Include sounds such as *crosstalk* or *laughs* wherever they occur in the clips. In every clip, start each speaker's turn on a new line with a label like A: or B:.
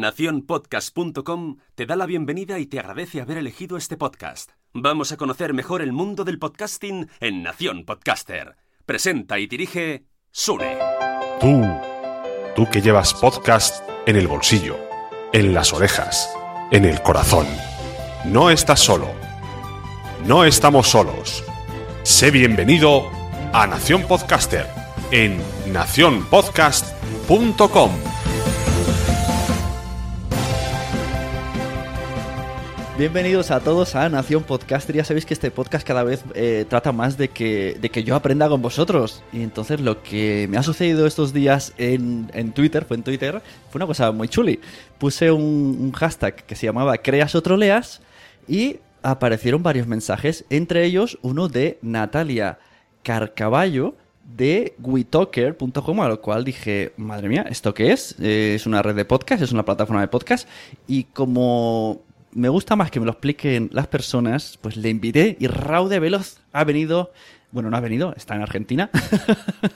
A: Naciónpodcast.com te da la bienvenida y te agradece haber elegido este podcast. Vamos a conocer mejor el mundo del podcasting en Nación Podcaster. Presenta y dirige Sune.
B: Tú, tú que llevas podcast en el bolsillo, en las orejas, en el corazón. No estás solo. No estamos solos. Sé bienvenido a Nación Podcaster en nacionpodcast.com.
C: Bienvenidos a todos a Nación Podcaster. Ya sabéis que este podcast cada vez eh, trata más de que, de que yo aprenda con vosotros. Y entonces lo que me ha sucedido estos días en, en Twitter, fue en Twitter, fue una cosa muy chuli. Puse un, hashtag que se llamaba Creas o Troleas y aparecieron varios mensajes, entre ellos uno de Natalia Carcaballo de WeTalker.com, a lo cual dije, madre mía, ¿esto qué es? Eh, es una red de podcast, es una plataforma de podcast. Y como me gusta más que me lo expliquen las personas, pues le invité y Raude Veloz ha venido, bueno, no ha venido, está en Argentina.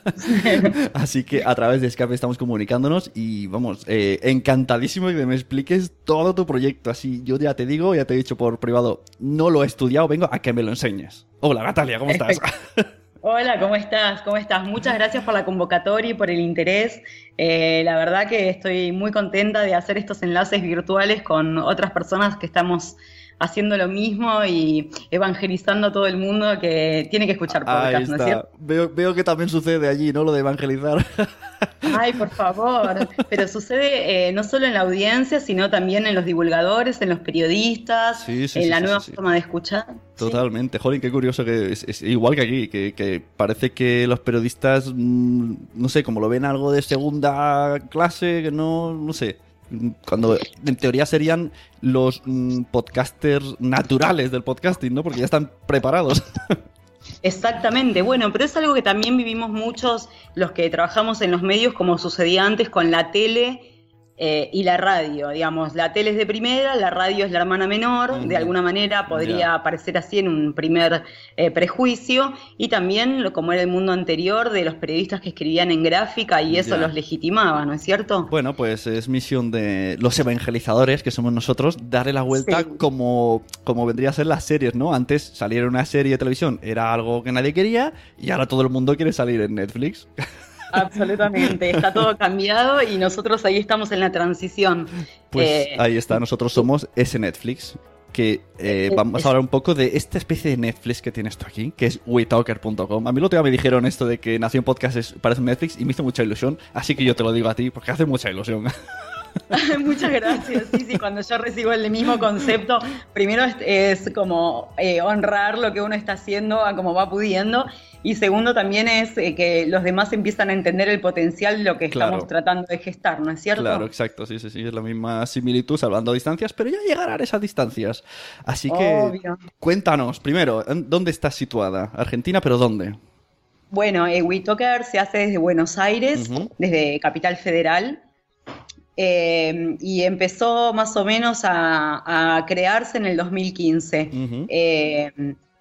C: *laughs* Así que a través de Skype estamos comunicándonos y vamos, eh, encantadísimo que me expliques todo tu proyecto. Así yo ya te digo, ya te he dicho por privado, no lo he estudiado, vengo a que me lo enseñes. Hola Natalia, ¿cómo estás? *laughs*
D: Hola, ¿cómo estás? ¿Cómo estás? Muchas gracias por la convocatoria y por el interés. Eh, la verdad que estoy muy contenta de hacer estos enlaces virtuales con otras personas que estamos haciendo lo mismo y evangelizando a todo el mundo que tiene que escuchar
C: Ahí
D: podcast, ¿no es cierto?
C: Veo, veo que también sucede allí, ¿no? Lo de evangelizar.
D: Ay, por favor. Pero sucede eh, no solo en la audiencia, sino también en los divulgadores, en los periodistas,
C: Sí, sí,
D: en
C: sí,
D: la nueva forma de escuchar.
C: Totalmente. Joder, qué curioso que es, es igual que aquí, que, que parece que los periodistas, mm, no sé, como lo ven algo de segunda clase, que no, no sé. Cuando en teoría serían los mm, podcasters naturales del podcasting, ¿no? Porque ya están preparados. *laughs*
D: Exactamente, bueno, pero es algo que también vivimos muchos los que trabajamos en los medios, como sucedía antes con la tele eh, y la radio. Digamos, la tele es de primera, la radio es la hermana menor, de alguna manera podría
C: Ya.
D: aparecer así en un primer eh, prejuicio, y también lo- como era el mundo anterior de los periodistas que escribían en gráfica y eso los legitimaba, ¿no es cierto?
C: Bueno, pues es misión de los evangelizadores, que somos nosotros, darle la vuelta
D: Sí.
C: como, como vendría a ser las series, ¿no? Antes salir en una serie de televisión era algo que nadie quería y ahora todo el mundo quiere salir en Netflix. *laughs*
D: Absolutamente, está todo cambiado y nosotros ahí estamos en la transición.
C: Pues
D: Eh,
C: ahí está, nosotros somos ese Netflix. Que eh,
D: Eh,
C: vamos
D: es-
C: a hablar un poco de esta especie de Netflix que tienes tú aquí, que es WeTalker.com. A mí lo otro día me dijeron esto de que Nación Podcast es, parece un Netflix y me hizo mucha ilusión, así que yo te lo digo a ti porque hace mucha ilusión. *laughs*
D: Muchas gracias. Sí, sí, cuando yo recibo el mismo concepto, primero es, como eh, honrar lo que uno está haciendo a como va pudiendo. Y segundo también es eh, que los demás empiezan a entender el potencial de lo que estamos tratando de gestar, ¿no es cierto?
C: Claro, exacto, sí, sí, sí, es la misma similitud salvando distancias, pero ya llegarán esas distancias. Así que cuéntanos, primero, ¿dónde estás situada? Argentina, pero ¿dónde?
D: Bueno, eh, WeToker se hace desde Buenos Aires, desde Capital Federal. Eh, y empezó más o menos a, crearse en el 2015.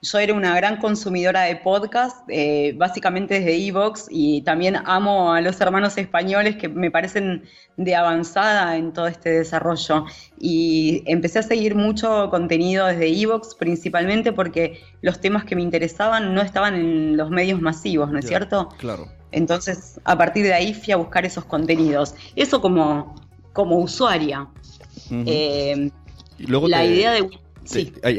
D: Yo era una gran consumidora de podcast, eh, básicamente desde Evox, y también amo a los hermanos españoles que me parecen de avanzada en todo este desarrollo. Y empecé a seguir mucho contenido desde Evox, principalmente porque los temas que me interesaban no estaban en los medios masivos, ¿no es cierto?
C: Claro.
D: Entonces, a partir de ahí fui a buscar esos contenidos. Eso como, como usuaria.
C: Eh, y luego la idea de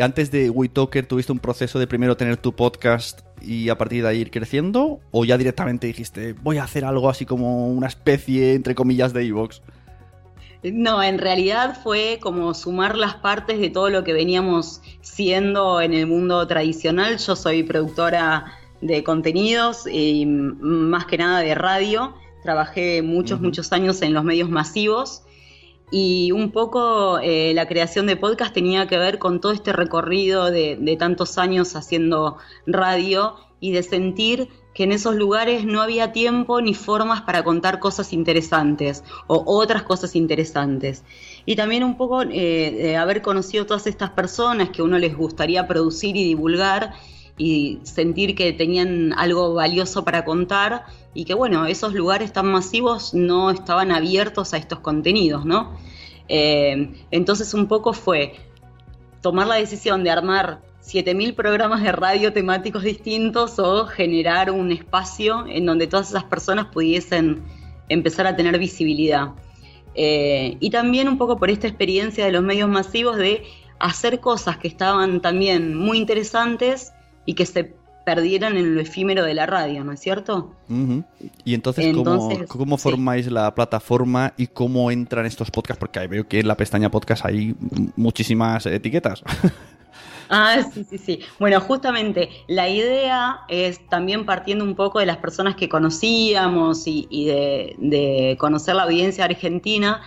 C: antes de WeTalker, ¿tuviste un proceso de primero tener tu podcast y a partir de ahí ir creciendo? ¿O ya directamente dijiste, voy a hacer algo así como una especie, entre comillas, de Evox?
D: No, en realidad fue como sumar las partes de todo lo que veníamos siendo en el mundo tradicional. Yo soy productora de contenidos y más que nada de radio. Trabajé muchos, muchos años en los medios masivos y un poco eh, la creación de podcast tenía que ver con todo este recorrido de, tantos años haciendo radio y de sentir que en esos lugares no había tiempo ni formas para contar cosas interesantes o otras cosas interesantes. Y también un poco eh, de haber conocido todas estas personas que a uno les gustaría producir y divulgar y sentir que tenían algo valioso para contar y que bueno, esos lugares tan masivos no estaban abiertos a estos contenidos, ¿no? Eh, entonces un poco fue tomar la decisión de armar 7.000 programas de radio temáticos distintos o generar un espacio en donde todas esas personas pudiesen empezar a tener visibilidad. Eh, y también un poco por esta experiencia de los medios masivos de hacer cosas que estaban también muy interesantes y que se perdieran en lo efímero de la radio, ¿no es cierto?
C: Y entonces, ¿cómo, formáis la plataforma y cómo entran estos podcasts? Porque veo que en la pestaña podcast hay muchísimas etiquetas. *laughs*
D: Ah, sí, sí, sí. Bueno, justamente la idea es también partiendo un poco de las personas que conocíamos y, de, conocer la audiencia argentina,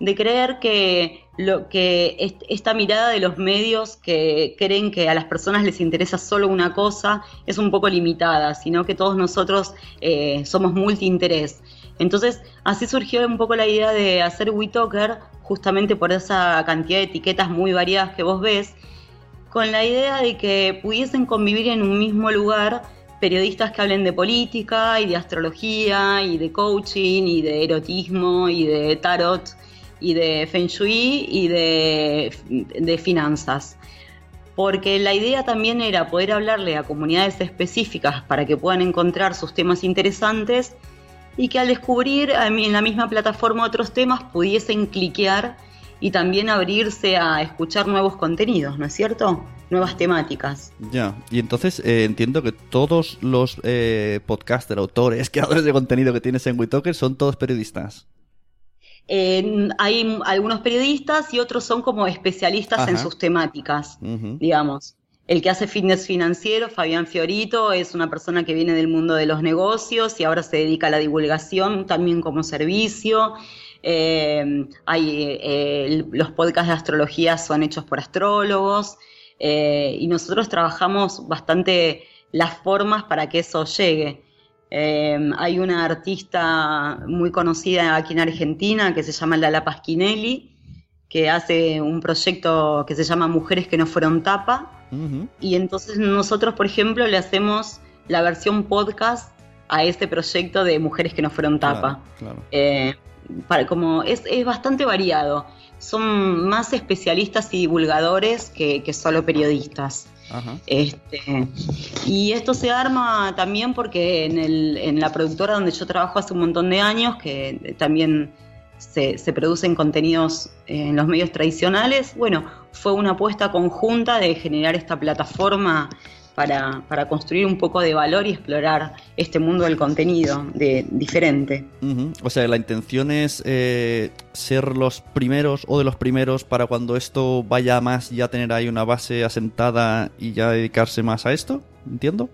D: de creer que lo que esta mirada de los medios que creen que a las personas les interesa solo una cosa es un poco limitada, sino que todos nosotros eh, somos multiinterés. Entonces, así surgió un poco la idea de hacer WeTalker, justamente por esa cantidad de etiquetas muy variadas que vos ves, con la idea de que pudiesen convivir en un mismo lugar periodistas que hablen de política y de astrología y de coaching y de erotismo y de tarot y de Feng Shui y de, finanzas. Porque la idea también era poder hablarle a comunidades específicas para que puedan encontrar sus temas interesantes y que al descubrir en la misma plataforma otros temas pudiesen cliquear y también abrirse a escuchar nuevos contenidos, ¿no es cierto? Nuevas temáticas.
C: Ya, y entonces eh, entiendo que todos los eh, podcasters, autores, *laughs* creadores de contenido que tienes en WeTalker son todos periodistas
D: hay algunos periodistas y otros son como especialistas en sus temáticas, digamos. El que hace fitness financiero, Fabián Fiorito, es una persona que viene del mundo de los negocios y ahora se dedica a la divulgación también como servicio. Eh, hay, eh, los podcasts de astrología son hechos por astrólogos eh, y nosotros trabajamos bastante las formas para que eso llegue. Em, hay una artista muy conocida aquí en Argentina que se llama Lala Pasquinelli, que hace un proyecto que se llama Mujeres que no fueron tapa. Y entonces nosotros, por ejemplo, le hacemos la versión podcast a este proyecto de Mujeres que no fueron tapa. Eh, para, como es, bastante variado. Son más especialistas y divulgadores que solo periodistas. Este, y esto se arma también porque en, el, en, la productora donde yo trabajo hace un montón de años, que también se, se, producen contenidos en los medios tradicionales, bueno, fue una apuesta conjunta de generar esta plataforma para, para, construir un poco de valor y explorar este mundo del contenido de, diferente.
C: O sea, la intención es eh, ser los primeros o de los primeros para cuando esto vaya más, ya tener ahí una base asentada y ya dedicarse más a esto, ¿entiendo?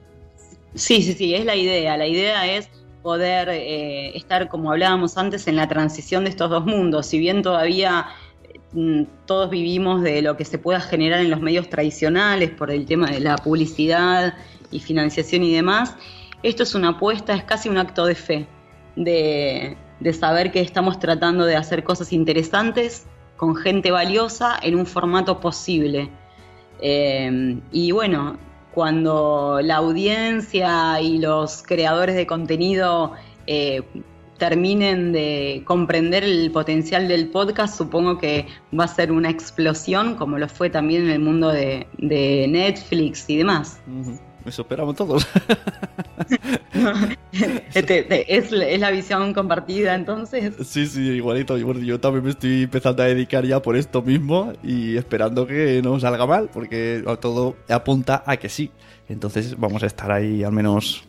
D: Sí, sí, sí, es la idea. La idea es poder eh, estar, como hablábamos antes, en la transición de estos dos mundos. Si bien todavía todos vivimos de lo que se pueda generar en los medios tradicionales por el tema de la publicidad y financiación y demás, esto es una apuesta, es casi un acto de fe, de, saber que estamos tratando de hacer cosas interesantes con gente valiosa en un formato posible. Eh, y bueno, cuando la audiencia y los creadores de contenido eh, terminen de comprender el potencial del podcast, supongo que va a ser una explosión, como lo fue también en el mundo de, Netflix y demás.
C: Eso esperamos todos. *laughs*
D: Este, ¿Es, la visión compartida entonces.
C: Sí, sí, igualito. Yo también me estoy empezando a dedicar ya por esto mismo y esperando que no salga mal, porque todo apunta a que sí. Entonces vamos a estar ahí al menos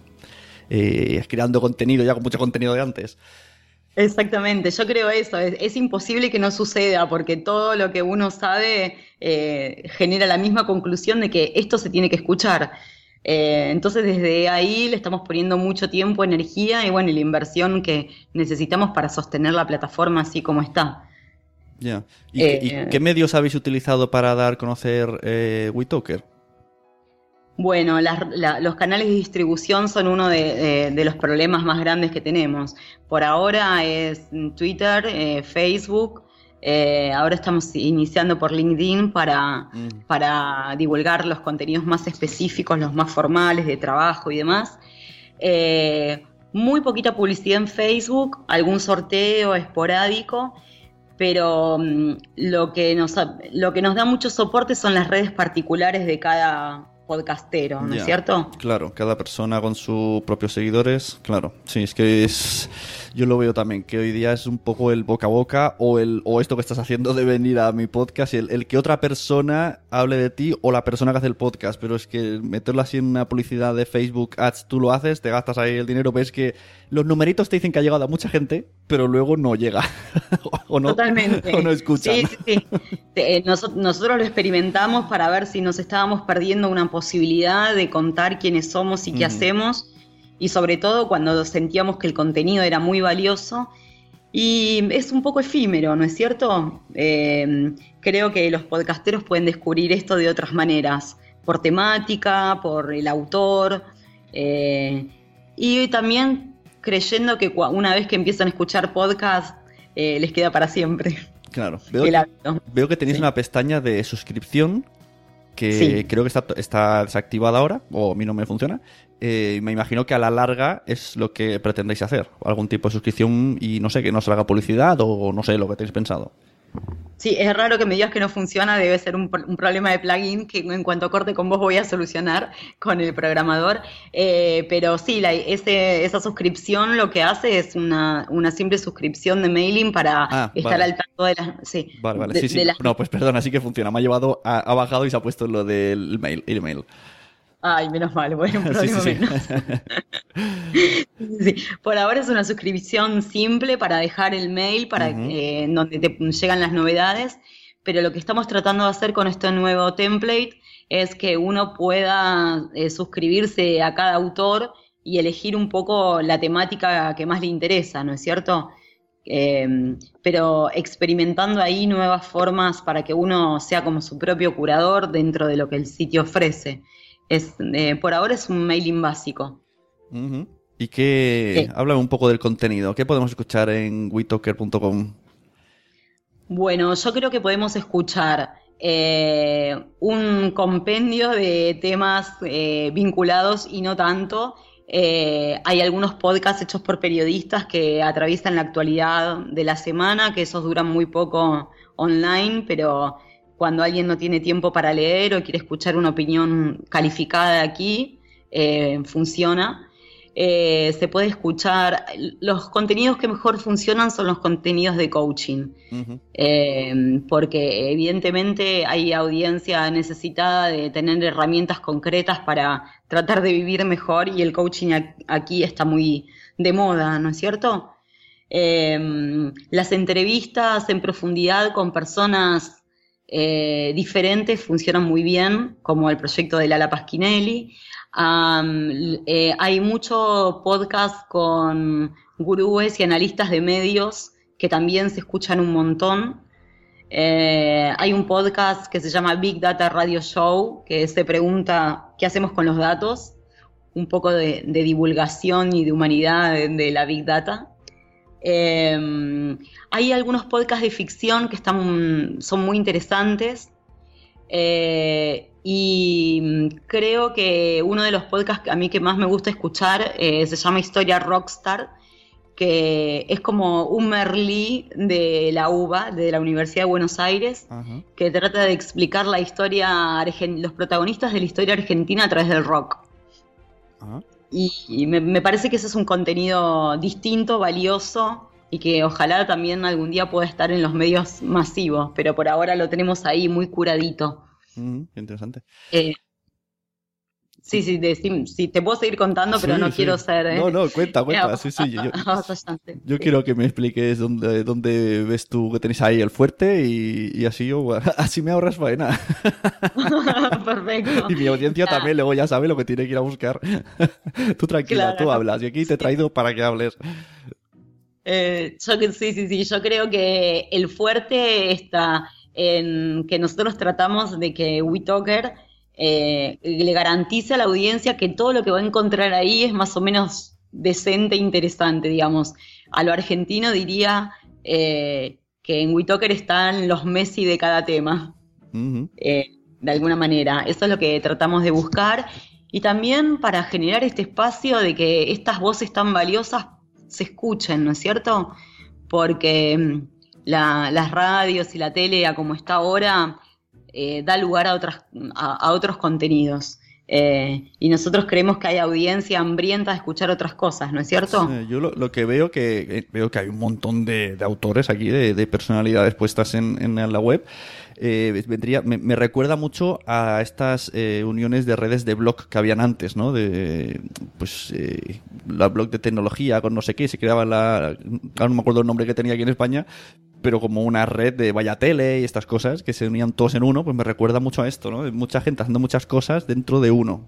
C: eh, creando contenido ya con mucho contenido de antes.
D: Exactamente, yo creo eso, es, imposible que no suceda porque todo lo que uno sabe eh, genera la misma conclusión de que esto se tiene que escuchar. Eh, entonces desde ahí le estamos poniendo mucho tiempo, energía y bueno, la inversión que necesitamos para sostener la plataforma así como está.
C: Ya. ¿Y, qué medios habéis utilizado para dar a conocer
D: Bueno, los canales de distribución son uno de, los problemas más grandes que tenemos. Por ahora es Twitter, eh, Facebook, eh, ahora estamos iniciando por LinkedIn para, mm. para divulgar los contenidos más específicos, los más formales de trabajo y demás. Eh, muy poquita publicidad en Facebook, algún sorteo esporádico, pero mm, lo, que nos, lo que nos da mucho soporte son las redes particulares de cada podcastero, ¿no es cierto?
C: Claro, cada persona con sus propios seguidores, claro. Sí, es que es yo lo veo también, que hoy día es un poco el boca a boca o, el, o esto que estás haciendo de venir a mi podcast, el, el que otra persona hable de ti o la persona que hace el podcast, pero es que meterlo así en una publicidad de Facebook Ads, tú lo haces, te gastas ahí el dinero, ves que los numeritos te dicen que ha llegado a mucha gente, pero luego no llega. *laughs* o no,
D: Totalmente.
C: O no escuchan.
D: Sí, sí, eh, nosotros lo experimentamos para ver si nos estábamos perdiendo una posibilidad de contar quiénes somos y qué hacemos y sobre todo cuando sentíamos que el contenido era muy valioso y es un poco efímero, ¿no es cierto? Eh, creo que los podcasteros pueden descubrir esto de otras maneras, por temática, por el autor eh, y también creyendo que una vez que empiezan a escuchar podcast eh, les queda para siempre.
C: Claro, veo, *laughs* que, tenéis una pestaña de suscripción que creo que está, está, desactivada ahora, o a mí no me funciona, eh, me imagino que a la larga es lo que pretendéis hacer, algún tipo de suscripción y no sé, que no se haga publicidad o no sé lo que tenéis pensado.
D: Sí, es raro que me digas que no funciona, debe ser un, problema de plugin que en cuanto corte con vos voy a solucionar con el programador. Eh, pero sí, la, esa suscripción lo que hace es una, simple suscripción de mailing para ah, estar al tanto de las... Sí,
C: vale, vale, sí, sí. No, pues perdona, sí que funciona. Me ha llevado, ha, bajado y se ha puesto lo del mail, el email.
D: Ay, menos mal, bueno, un *laughs* problema menos. *laughs* Por ahora es una suscripción simple para dejar el mail para eh, donde te llegan las novedades, pero lo que estamos tratando de hacer con este nuevo template es que uno pueda eh, suscribirse a cada autor y elegir un poco la temática que más le interesa, ¿no es cierto? Em, pero experimentando ahí nuevas formas para que uno sea como su propio curador dentro de lo que el sitio ofrece. Es, eh, por ahora es un mailing básico.
C: ¿Y qué? Háblame un poco del contenido. ¿Qué podemos escuchar en WeTalker.com?
D: Bueno, yo creo que podemos escuchar eh, un compendio de temas eh, vinculados y no tanto. hay algunos podcasts hechos por periodistas que atraviesan la actualidad de la semana, que esos duran muy poco online, pero cuando alguien no tiene tiempo para leer o quiere escuchar una opinión calificada de aquí, eh, funciona. eh, se puede escuchar. Los contenidos que mejor funcionan son los contenidos de coaching, eh, porque evidentemente hay audiencia necesitada de tener herramientas concretas para tratar de vivir mejor y el coaching aquí está muy de moda, ¿no es cierto? Eh, las entrevistas en profundidad con personas diferentes funcionan muy bien, como el proyecto de Lala Pasquinelli. Eh, hay mucho podcast con gurúes y analistas de medios que también se escuchan un montón. Eh, hay un podcast que se llama Big Data Radio Show, que se pregunta qué hacemos con los datos, un poco de, divulgación y de humanidad de, la Big Data. Eh, hay algunos podcasts de ficción que están, son muy interesantes. Y mm, creo que uno de los podcasts que a mí que más me gusta escuchar eh, se llama Historia Rockstar, que es como un Merlí de la UBA, de la Universidad de Buenos Aires, que trata de explicar la historia, los protagonistas de la historia argentina a través del rock. Y, me, parece que ese es un contenido distinto, valioso, y que ojalá también algún día pueda estar en los medios masivos, pero por ahora lo tenemos ahí muy curadito
C: interesante.
D: Eh, sí, sí, sí, te puedo seguir contando, pero no quiero ser. ¿eh?
C: No, no, cuenta, *laughs* cuenta. Sí, sí, *laughs* yo, quiero que me expliques dónde, dónde ves tú que tenéis ahí el fuerte y, así, yo, *laughs* así me ahorras faena.
D: Perfecto.
C: Y mi audiencia también luego ya sabe lo que tiene que ir a buscar. tú tranquila, tú hablas y aquí te he traído para que hables.
D: Eh, yo, sí, sí, sí, yo creo que el fuerte está en que nosotros tratamos de que WeTalker eh, le garantice a la audiencia que todo lo que va a encontrar ahí es más o menos decente e interesante, digamos. A lo argentino diría eh, que en WeTalker están los Messi de cada tema, eh, de alguna manera. Eso es lo que tratamos de buscar. Y también para generar este espacio de que estas voces tan valiosas se escuchen, ¿no es cierto? Porque mm, las radios y la tele a como está ahora eh, da lugar a, otras, a, otros contenidos. Eh, y nosotros creemos que hay audiencia hambrienta de escuchar otras cosas, ¿no es cierto?
C: yo lo, que veo que eh, veo que hay un montón de, autores aquí, de, personalidades puestas en, en la web. Vendría, me, recuerda mucho a estas uniones de redes de blog que habían antes, ¿no? De, pues, eh, la blog de tecnología con no sé qué, se creaba la, no me acuerdo el nombre que tenía aquí en España, pero como una red de vaya tele y estas cosas que se unían todos en uno, pues me recuerda mucho a esto, ¿no? Mucha gente haciendo muchas cosas dentro de uno.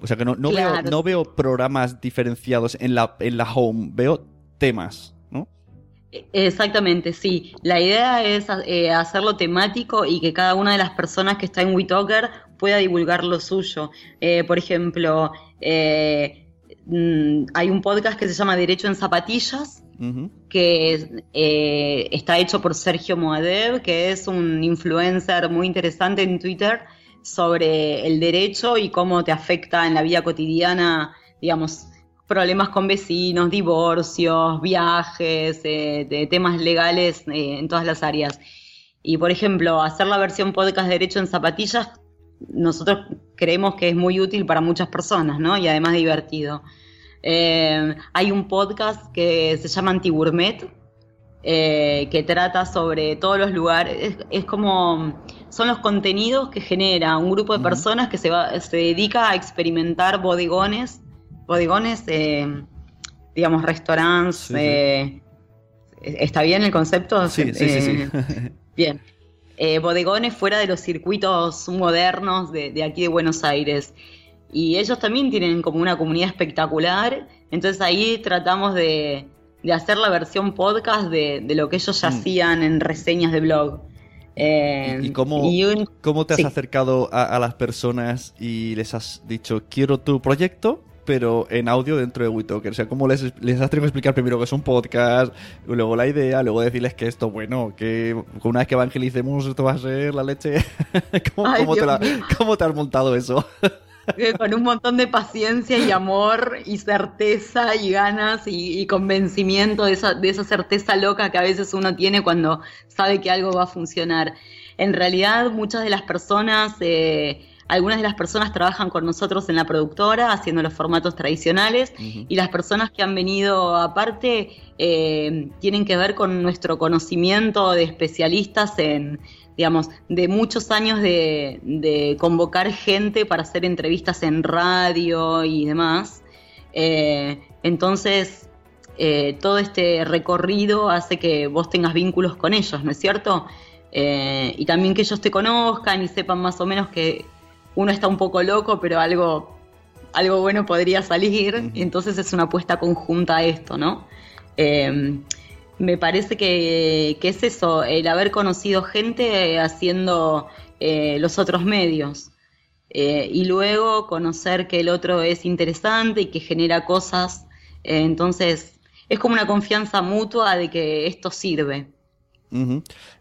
C: O sea que no, no, veo, no veo programas diferenciados en la, en la home, veo temas.
D: Exactamente, sí. La idea es eh, hacerlo temático y que cada una de las personas que está en WeTalker pueda divulgar lo suyo. Eh, por ejemplo, eh, mm, hay un podcast que se llama Derecho en Zapatillas, que está hecho por Sergio Moadev, que es un influencer muy interesante en Twitter sobre el derecho y cómo te afecta en la vida cotidiana, digamos, problemas con vecinos, divorcios, viajes, eh, de temas legales eh, en todas las áreas. Y por ejemplo, hacer la versión podcast Derecho en Zapatillas, nosotros creemos que es muy útil para muchas personas, ¿no? Y además divertido. Eh, hay un podcast que se llama Antigourmet, que trata sobre todos los lugares. Es, como. Son los contenidos que genera un grupo de personas que se, va, se dedica a experimentar bodegones bodegones, eh, digamos, restaurantes. Eh, ¿Está bien el concepto?
C: Sí, sí, sí.
D: Eh, bien. *laughs* bodegones fuera de los circuitos modernos de, aquí de Buenos Aires. Y ellos también tienen como una comunidad espectacular. Entonces ahí tratamos de, hacer la versión podcast de, lo que ellos ya mm. hacían en reseñas de blog.
C: ¿Y cómo, cómo te has acercado a, a, las personas y les has dicho, quiero tu proyecto? Pero en audio dentro de WeTalker. O sea, ¿cómo les, les has tenido que explicar primero que es un podcast, luego la idea, luego decirles que esto, bueno, que una vez que evangelicemos esto va a ser la leche? *laughs* ¿Cómo, te, has montado eso? *laughs*
D: Eh, con un montón de paciencia y amor y certeza y ganas y, convencimiento de esa, de esa certeza loca que a veces uno tiene cuando sabe que algo va a funcionar. En realidad, muchas de las personas... Eh, algunas de las personas trabajan con nosotros en la productora haciendo los formatos tradicionales y las personas que han venido aparte eh, tienen que ver con nuestro conocimiento de especialistas en, digamos, de muchos años de, convocar gente para hacer entrevistas en radio y demás. Eh, entonces, eh, todo este recorrido hace que vos tengas vínculos con ellos, ¿no es cierto? y también que ellos te conozcan y sepan más o menos que uno está un poco loco, pero algo, algo bueno podría salir, entonces es una apuesta conjunta a esto, ¿no? Eh, me parece que, es eso, el haber conocido gente haciendo eh, los otros medios. Eh, y luego conocer que el otro es interesante y que genera cosas. entonces, es como una confianza mutua de que esto sirve.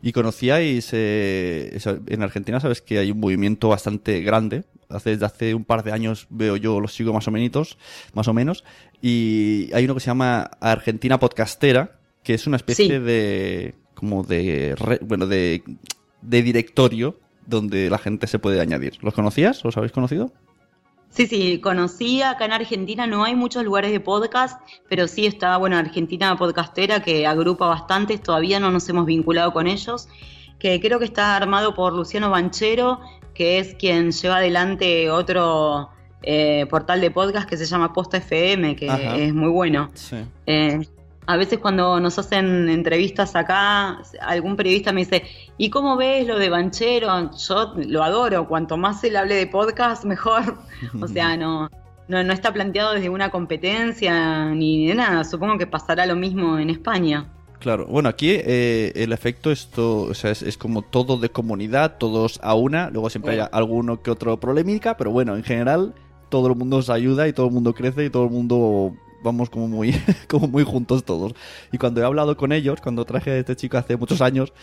C: Y conocíais, eh, en Argentina sabes que hay un movimiento bastante grande. Hace, desde hace un par de años veo yo, los sigo más o menos, más o menos. Y hay uno que se llama Argentina Podcastera, que es una especie de, como de, bueno, de, de directorio donde la gente se puede añadir. ¿Los conocías? ¿Los habéis conocido?
D: Sí, sí, conocía, acá en Argentina no hay muchos lugares de podcast, pero sí está, bueno, Argentina Podcastera que agrupa bastantes, todavía no nos hemos vinculado con ellos, que creo que está armado por Luciano Banchero, que es quien lleva adelante otro eh, portal de podcast que se llama Posta FM, que es muy bueno. Sí. Eh, a veces cuando nos hacen entrevistas acá, algún periodista me dice, ¿y cómo ves lo de Banchero? Yo lo adoro, cuanto más él hable de podcast, mejor. *laughs* o sea, no, no, está planteado desde una competencia ni de nada. Supongo que pasará lo mismo en España.
C: Claro, bueno, aquí eh, el efecto esto, o sea, es, como todo de comunidad, todos a una, luego siempre hay alguno que otro polémica, pero bueno, en general todo el mundo se ayuda y todo el mundo crece y todo el mundo vamos como muy, *laughs* como muy juntos todos. Y cuando he hablado con ellos, cuando traje a este chico hace muchos años,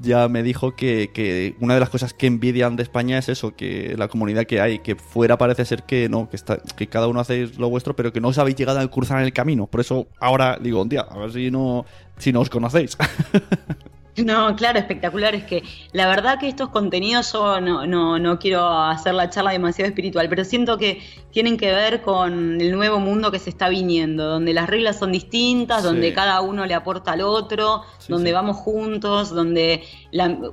C: ya me dijo que, que, una de las cosas que envidian de España es eso, que la comunidad que hay, que fuera parece ser que no, que, está, que cada uno hace lo vuestro, pero que no os habéis llegado a cruzar en el camino. Por eso ahora digo, un día, a ver si no, si no os conocéis. *laughs*
D: No, claro, espectacular. Es que la verdad que estos contenidos yo no, no, no, quiero hacer la charla demasiado espiritual, pero siento que tienen que ver con el nuevo mundo que se está viniendo, donde las reglas son distintas, donde cada uno le aporta al otro, donde vamos juntos, donde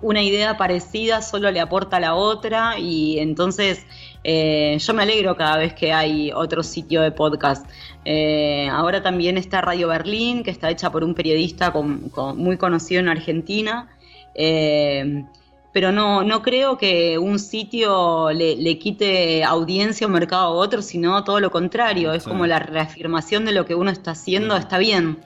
D: una idea parecida solo le aporta a la otra y entonces eh, yo me alegro cada vez que hay otro sitio de podcast. Eh, ahora también está Radio Berlín, que está hecha por un periodista muy conocido en Argentina. Eh, pero no, no creo que un sitio le, quite audiencia o mercado a otro, sino todo lo contrario. Es como la reafirmación de lo que uno está haciendo, está bien.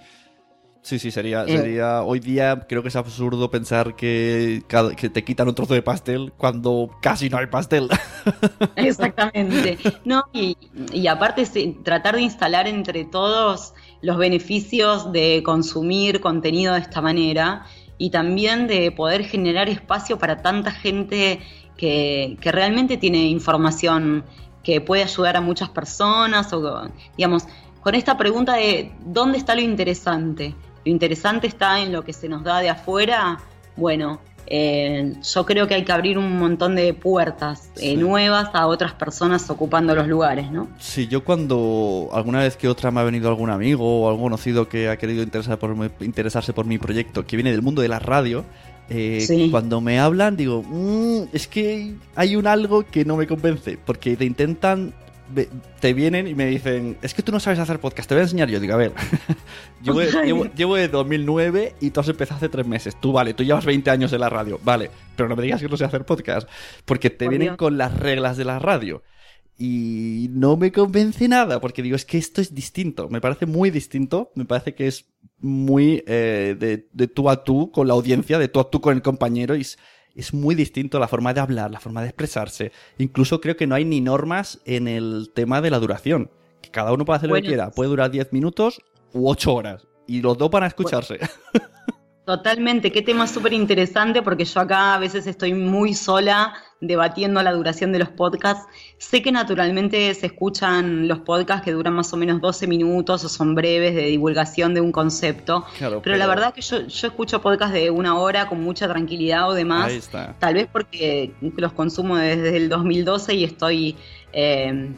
C: Sí, sí, sería, eh. sería. Hoy día creo que es absurdo pensar que, que te quitan un trozo de pastel cuando casi no hay pastel. *laughs*
D: Exactamente. No, y, y aparte, tratar de instalar entre todos los beneficios de consumir contenido de esta manera y también de poder generar espacio para tanta gente que, que realmente tiene información que puede ayudar a muchas personas o, digamos, con esta pregunta de ¿dónde está lo interesante? Lo interesante está en lo que se nos da de afuera, bueno, eh, yo creo que hay que abrir un montón de puertas eh, nuevas a otras personas ocupando los lugares, ¿no?
C: Sí, yo cuando alguna vez que otra me ha venido algún amigo o algún conocido que ha querido interesar por interesarse por mi proyecto, que viene del mundo de la radio, eh, cuando me hablan digo, mm, es que hay un algo que no me convence, porque te intentan te vienen y me dicen, es que tú no sabes hacer podcast, te voy a enseñar yo. Digo, a ver, *laughs* llevo, llevo, de 2009 y tú has empezado hace tres meses. Tú, vale, tú llevas 20 años en la radio, vale, pero no me digas que no sé hacer podcast, porque te vienen con las reglas de la radio. Y no me convence nada, porque digo, es que esto es distinto, me parece muy distinto, me parece que es muy eh, de, de, tú a tú con la audiencia, de tú a tú con el compañero, y es muy distinto la forma de hablar, la forma de expresarse. Incluso creo que no hay ni normas en el tema de la duración. Que cada uno puede hacer lo que quiera. Puede durar 10 minutos u 8 horas. Y los dos van a escucharse.
D: Totalmente, qué tema súper interesante porque yo acá a veces estoy muy sola debatiendo la duración de los podcasts. Sé que naturalmente se escuchan los podcasts que duran más o menos 12 minutos o son breves de divulgación de un concepto,
C: Claro,
D: pero, la verdad que yo, yo escucho podcasts de una hora con mucha tranquilidad o demás,
C: Ahí está.
D: tal vez porque los consumo desde el 2012 y estoy eh,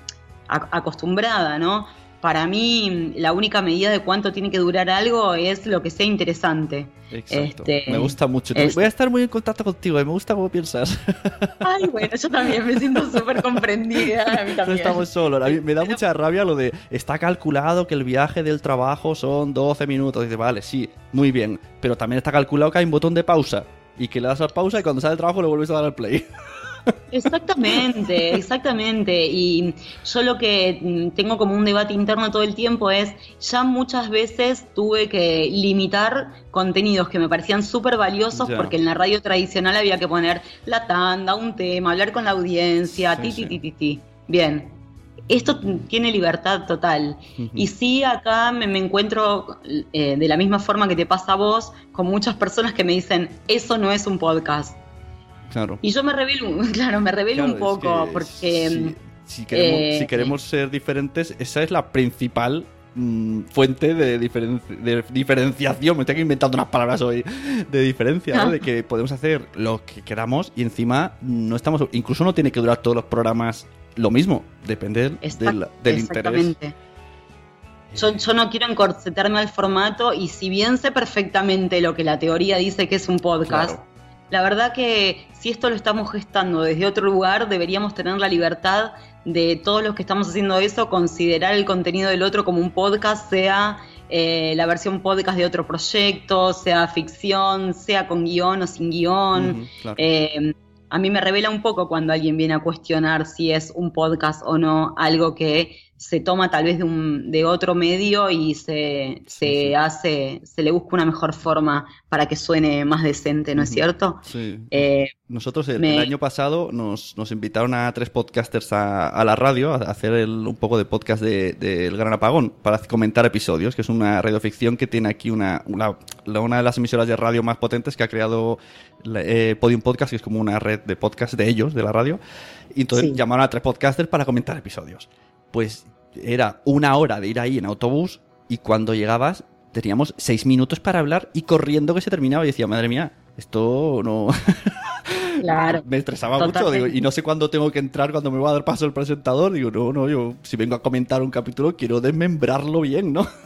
D: acostumbrada, ¿no? Para mí, la única medida de cuánto tiene que durar algo es lo que sea interesante.
C: Exacto.
D: Este,
C: me gusta mucho. Voy a estar muy en contacto contigo. eh, Me gusta cómo piensas. *laughs*
D: Ay, bueno, yo también me siento súper comprendida. A mí
C: No estamos solos. A mí me da mucha rabia lo de está calculado que el viaje del trabajo son 12 minutos. Dice, vale, sí, muy bien. Pero también está calculado que hay un botón de pausa. Y que le das a pausa y cuando sale el trabajo le vuelves a dar al play. *laughs*
D: Exactamente, exactamente. Y yo lo que mm, tengo como un debate interno todo el tiempo es, ya muchas veces tuve que limitar contenidos que me parecían súper valiosos
C: Ya.
D: porque en la radio tradicional había que poner la tanda, un tema, hablar con la audiencia,
C: Sí,
D: ti,
C: sí.
D: ti, ti, ti, ti. Bien. Esto tiene libertad total. Y sí, acá me, me encuentro eh, de la misma forma que te pasa a vos, con muchas personas que me dicen, eso no es un podcast.
C: Claro.
D: Y yo me revelo, *laughs* claro, me revelo un
C: es
D: poco
C: que
D: porque
C: si, si queremos,
D: eh,
C: si queremos ser diferentes, esa es la principal mm, fuente de, diferen- de diferenciación. Me estoy aquí inventando unas palabras hoy de diferencia, ¿no? *laughs* De que podemos hacer lo que queramos y encima no estamos. Incluso no tiene que durar todos los programas lo mismo. Depende del, del interés.
D: exactamente. Yo, yo no quiero encorsetarme al formato y si bien sé perfectamente lo que la teoría dice que es un podcast,
C: Claro.
D: La verdad que si esto lo estamos gestando desde otro lugar, deberíamos tener la libertad de todos los que estamos haciendo eso, considerar el contenido del otro como un podcast, sea eh, la versión podcast de otro proyecto, sea ficción, sea con guion o sin
C: guion. Claro.
D: Eh, a mí me revela un poco cuando alguien viene a cuestionar si es un podcast o no, algo que se toma tal vez de, un, de otro medio y se, se
C: sí.
D: hace, se le busca una mejor forma para que suene más decente, ¿no es cierto?
C: Sí.
D: Eh,
C: Nosotros el,
D: me-
C: el año pasado nos, nos invitaron a tres podcasters a, a la radio a hacer el- un poco de podcast del de, del Gran Apagón para comentar episodios, que es una radioficción que tiene aquí una, una, una de las emisoras de radio más potentes que ha creado eh, Podium Podcast, que es como una red de podcast de ellos, de la radio. Y entonces
D: Sí.
C: llamaron a tres podcasters para comentar episodios. Pues era una hora de ir ahí en autobús y cuando llegabas teníamos seis minutos para hablar y corriendo que se terminaba y decía, madre mía, esto no... *laughs*
D: claro.
C: me estresaba mucho digo, y no sé cuándo tengo que entrar, cuando me va a dar paso el presentador. Digo, no, no, yo si vengo a comentar un capítulo quiero desmembrarlo bien, ¿no? *laughs*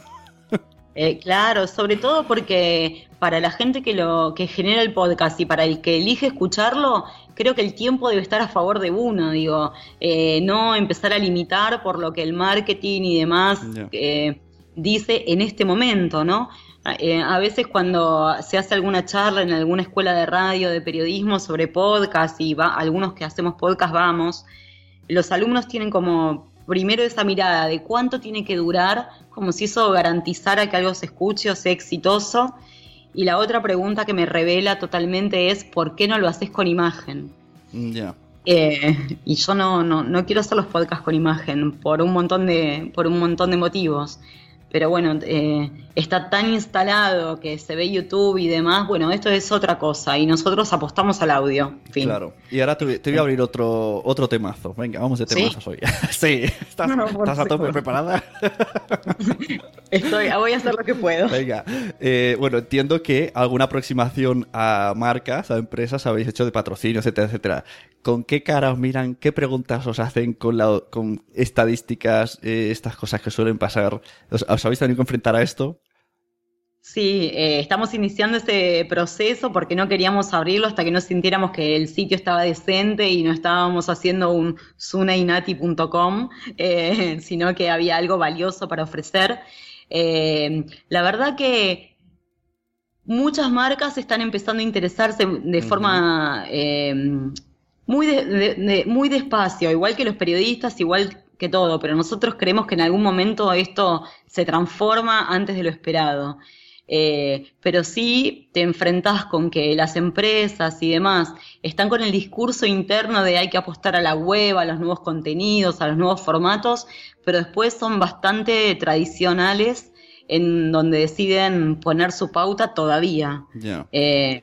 D: Eh, claro, sobre todo porque para la gente que lo que genera el podcast y para el que elige escucharlo, creo que el tiempo debe estar a favor de uno, digo, eh, no empezar a limitar por lo que el marketing y demás eh, dice en este momento, ¿no? Eh, a veces cuando se hace alguna charla en alguna escuela de radio, de periodismo sobre podcast y va, algunos que hacemos podcast vamos, los alumnos tienen como primero esa mirada de cuánto tiene que durar, como si eso garantizara que algo se escuche o sea exitoso. Y la otra pregunta que me revela totalmente es ¿por qué no lo haces con imagen?
C: Ya.
D: Eh, y yo no, no, no quiero hacer los podcasts con imagen por un montón de, por un montón de motivos. Pero bueno, eh, está tan instalado que se ve YouTube y demás. Bueno, esto es otra cosa y nosotros apostamos al audio. Fin.
C: Claro. Y ahora te, voy- te voy a abrir otro, otro temazo. Venga, vamos de
D: ¿Sí?
C: temazos hoy. *laughs* sí. ¿Estás,
D: No, no, por
C: estás a tope preparada? *laughs*
D: Estoy, voy a hacer lo que puedo.
C: Venga. Eh, bueno, entiendo que alguna aproximación a marcas, a empresas habéis hecho de patrocinio, etcétera, etcétera. ¿Con qué cara os miran? ¿Qué preguntas os hacen con, la, con estadísticas, eh, estas cosas que suelen pasar? ¿Os, os habéis tenido que enfrentar a esto?
D: Sí, eh, estamos iniciando ese proceso porque no queríamos abrirlo hasta que no sintiéramos que el sitio estaba decente y no estábamos haciendo un sunainati.com, eh, *laughs* sino que había algo valioso para ofrecer. Eh, la verdad que muchas marcas están empezando a interesarse de forma muy, de- de- de- muy despacio, igual que los periodistas, igual que todo, pero nosotros creemos que en algún momento esto se transforma antes de lo esperado. Eh, pero sí te enfrentás con que las empresas y demás están con el discurso interno de hay que apostar a la web, a los nuevos contenidos, a los nuevos formatos, pero después son bastante tradicionales en donde deciden poner su pauta todavía. Eh,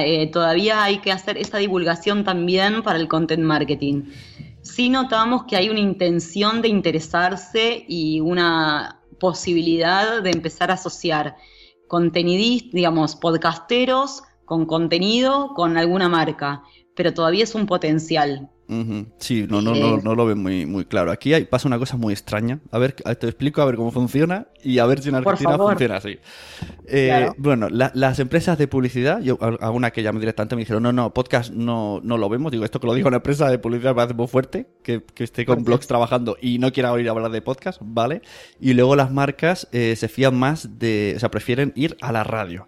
D: eh, todavía hay que hacer esa divulgación también para el content marketing. Sí notamos que hay una intención de interesarse y una posibilidad de empezar a asociar contenidistas, digamos, podcasteros con contenido, con alguna marca, pero todavía es un potencial.
C: Sí, no, no, no, no, lo ven muy, muy claro. Aquí hay, pasa una cosa muy extraña. A ver, te explico a ver cómo funciona y a ver si en Argentina funciona así. Eh, bueno, las empresas de publicidad, yo alguna que llamé directamente me dijeron, no, no, podcast no, no lo vemos. Digo, esto que lo digo una empresa de publicidad me hace muy fuerte, que, que esté con blogs trabajando y no quiera oír hablar de podcast, ¿vale? Y luego las marcas eh, se fían más de, o sea, prefieren ir a la radio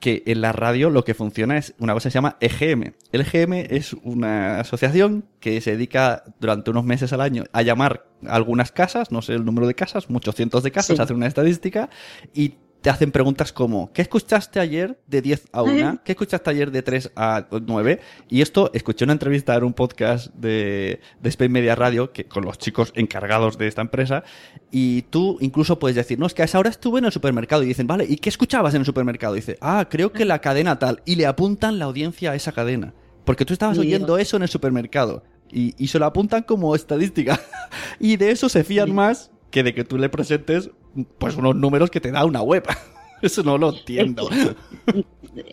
C: que en la radio lo que funciona es una cosa que se llama EGM. El EGM es una asociación que se dedica durante unos meses al año a llamar a algunas casas, no sé el número de casas, muchos cientos de casas, hacer una estadística y te hacen preguntas como, ¿qué escuchaste ayer de 10 a 1? ¿Qué escuchaste ayer de 3 a 9? Y esto, escuché una entrevista en un podcast de, de Spain Media Radio, que, con los chicos encargados de esta empresa, y tú incluso puedes decir, no, es que a esa hora estuve en el supermercado, y dicen, vale, ¿y qué escuchabas en el supermercado? Y dice, ah, creo que la cadena tal, y le apuntan la audiencia a esa cadena. Porque tú estabas oyendo eso en el supermercado. Y, y se lo apuntan como estadística. *laughs* y de eso se fían más que de que tú le presentes pues unos números que te da una web. *laughs* Eso no lo entiendo. *laughs*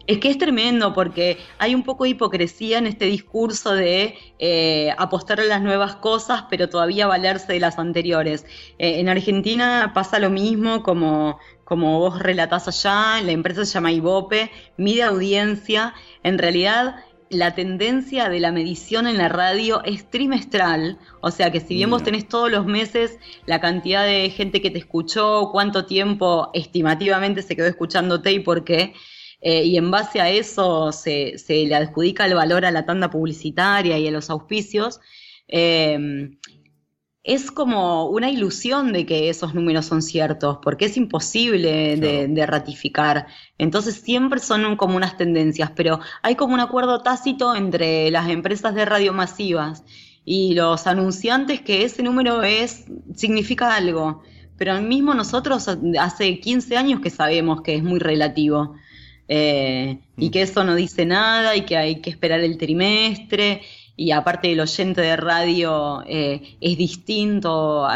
D: Es que, es tremendo porque hay un poco de hipocresía en este discurso de eh, apostar a las nuevas cosas, pero todavía valerse de las anteriores. Eh, en Argentina pasa lo mismo como, como vos relatás allá, la empresa se llama Ibope, mide audiencia. En realidad la tendencia de la medición en la radio es trimestral, o sea que si bien vos tenés todos los meses la cantidad de gente que te escuchó, cuánto tiempo estimativamente se quedó escuchándote y por qué, eh, y en base a eso se, se, le adjudica el valor a la tanda publicitaria y a los auspicios, eh, es como una ilusión de que esos números son ciertos, porque es imposible de, ratificar. Entonces siempre son como unas tendencias, pero hay como un acuerdo tácito entre las empresas de radio masivas y los anunciantes que ese número es, significa algo. Pero mismo nosotros hace 15 años que sabemos que es muy relativo. Eh, y mm. que eso no dice nada y que hay que esperar el trimestre y aparte el oyente de radio eh, es distinto,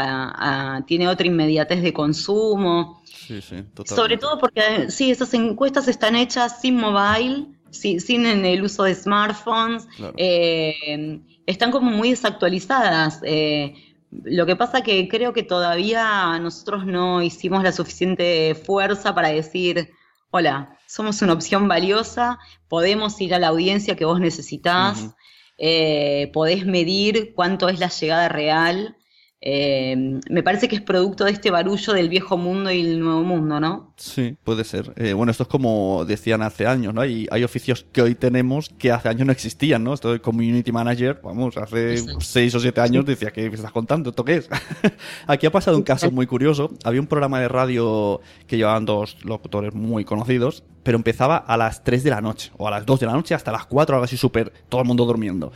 D: tiene otra inmediatez de consumo. Sí, sí, Sobre todo porque sí, esas encuestas están hechas sin mobile, sin el uso de smartphones, eh, están como muy desactualizadas. Eh, lo que pasa que creo que todavía nosotros no hicimos la suficiente fuerza para decir, hola, somos una opción valiosa, podemos ir a la audiencia que vos necesitas eh, podés medir cuánto es la llegada real. Eh, me parece que es producto de este barullo del viejo mundo y el nuevo mundo, ¿no?
C: Sí, puede ser. Eh, bueno, esto es como decían hace años, ¿no? Hay, hay oficios que hoy tenemos que hace años no existían, ¿no? Esto de community manager, vamos, hace seis o siete años decía, ¿qué estás contando? ¿Esto qué es? *laughs* Aquí ha pasado un caso muy curioso. Había un programa de radio que llevaban dos locutores muy conocidos pero empezaba a las 3 de la noche, o a las 2 de la noche hasta las 4, algo así súper, todo el mundo durmiendo.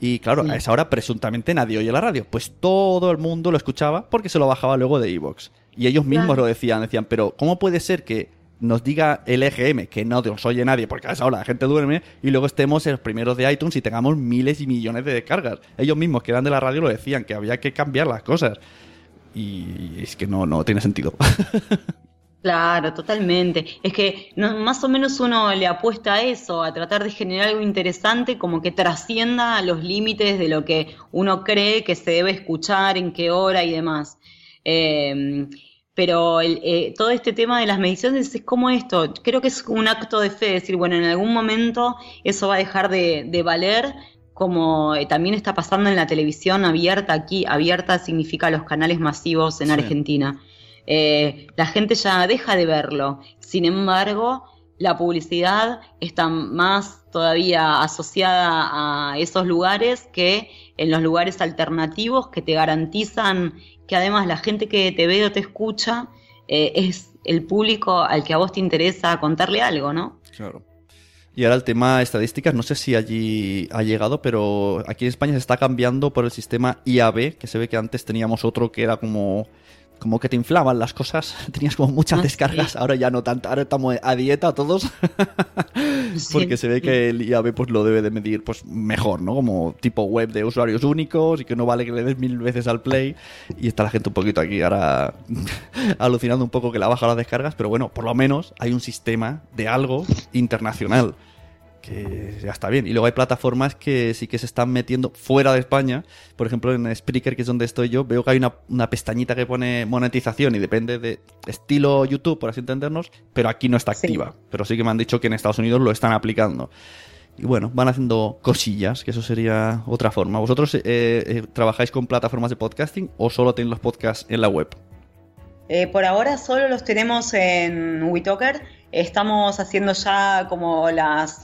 C: Y claro, a esa hora presuntamente nadie oye la radio. Pues todo el mundo lo escuchaba porque se lo bajaba luego de Evox. Y ellos mismos lo decían, decían, pero ¿cómo puede ser que nos diga el EGM que no nos oye nadie porque a esa hora la gente duerme y luego estemos en los primeros de iTunes y tengamos miles y millones de descargas? Ellos mismos que eran de la radio lo decían, que había que cambiar las cosas. Y es que no, no tiene sentido. *laughs*
D: Claro, totalmente. Es que más o menos uno le apuesta a eso, a tratar de generar algo interesante como que trascienda los límites de lo que uno cree que se debe escuchar, en qué hora y demás. Em, pero eh, todo este tema de las mediciones es como esto, creo que es un acto de fe, decir, bueno, en algún momento eso va a dejar de, valer, como eh, también está pasando en la televisión abierta aquí, abierta significa los canales masivos en Argentina. Eh, la gente ya deja de verlo. Sin embargo, la publicidad está más todavía asociada a esos lugares que en los lugares alternativos que te garantizan que además la gente que te ve o te escucha eh, es el público al que a vos te interesa contarle algo, ¿no?
C: Claro. Y ahora el tema estadísticas, no sé si allí ha llegado, pero aquí en España se está cambiando por el sistema IAB, que se ve que antes teníamos otro que era como como que te inflaban las cosas, *laughs* tenías como muchas
D: Ah,
C: descargas, ahora ya no tanto, ahora estamos a dieta todos, porque se ve que el IAB pues lo debe de medir pues mejor, ¿no? Como tipo web de usuarios únicos y que no vale que le des mil veces al play y está la gente un poquito aquí ahora *laughs* alucinando un poco que la baja las descargas, pero bueno, por lo menos hay un sistema de algo internacional que ya está bien. Y luego hay plataformas que sí que se están metiendo fuera de España. Por ejemplo, en Spreaker, que es donde estoy yo, veo que hay una, una pestañita que pone monetización y depende de estilo YouTube, por así entendernos, pero aquí no está
D: Sí.
C: activa. Pero sí que me han dicho que en Estados Unidos lo están aplicando. Y bueno, van haciendo cosillas, que eso sería otra forma. ¿Vosotros eh, eh, trabajáis con plataformas de podcasting o solo tenéis los podcasts en la web?
D: Eh, por ahora solo los tenemos en WeTalker. Estamos haciendo ya como las,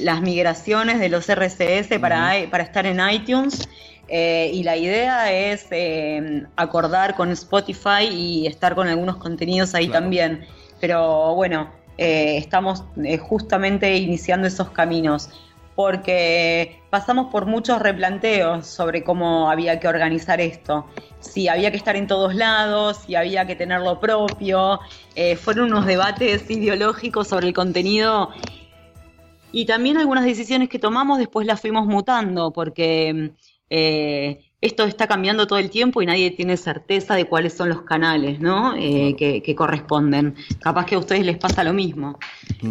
D: las migraciones de los RCS para, para estar en iTunes. Eh, y la idea es eh, acordar con Spotify y estar con algunos contenidos ahí
C: Claro.
D: también. Pero bueno, eh, estamos justamente iniciando esos caminos porque pasamos por muchos replanteos sobre cómo había que organizar esto. Si había que estar en todos lados, si había que tener lo propio. Eh, fueron unos debates ideológicos sobre el contenido y también algunas decisiones que tomamos después las fuimos mutando porque eh, esto está cambiando todo el tiempo y nadie tiene certeza de cuáles son los canales ¿no? Eh, que, que corresponden. Capaz que a ustedes les pasa lo mismo.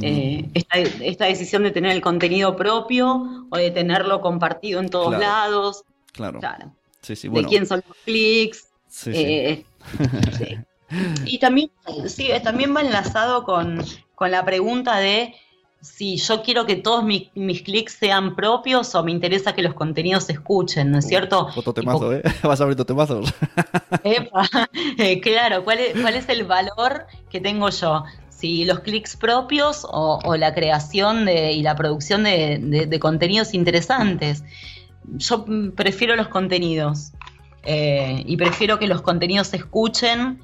D: Eh, esta, esta decisión de tener el contenido propio o de tenerlo compartido en todos
C: Claro.
D: lados,
C: Claro.
D: claro.
C: Sí, sí,
D: de
C: bueno.
D: quién son los clics.
C: Sí, sí.
D: eh. *laughs* Y también, sí, también va enlazado con, con la pregunta de si yo quiero que todos mi- mis clics sean propios o me interesa que los contenidos se escuchen, ¿no es cierto?
C: Otro temazo, ¿eh? *laughs* Vas a abrir tu temazos. *laughs*
D: Epa, *laughs* eh, claro, ¿cuál es, ¿cuál es el valor que tengo yo? Si los clics propios o, o la creación de, y la producción de, de- de contenidos interesantes. Yo prefiero los contenidos eh, y prefiero que los contenidos se escuchen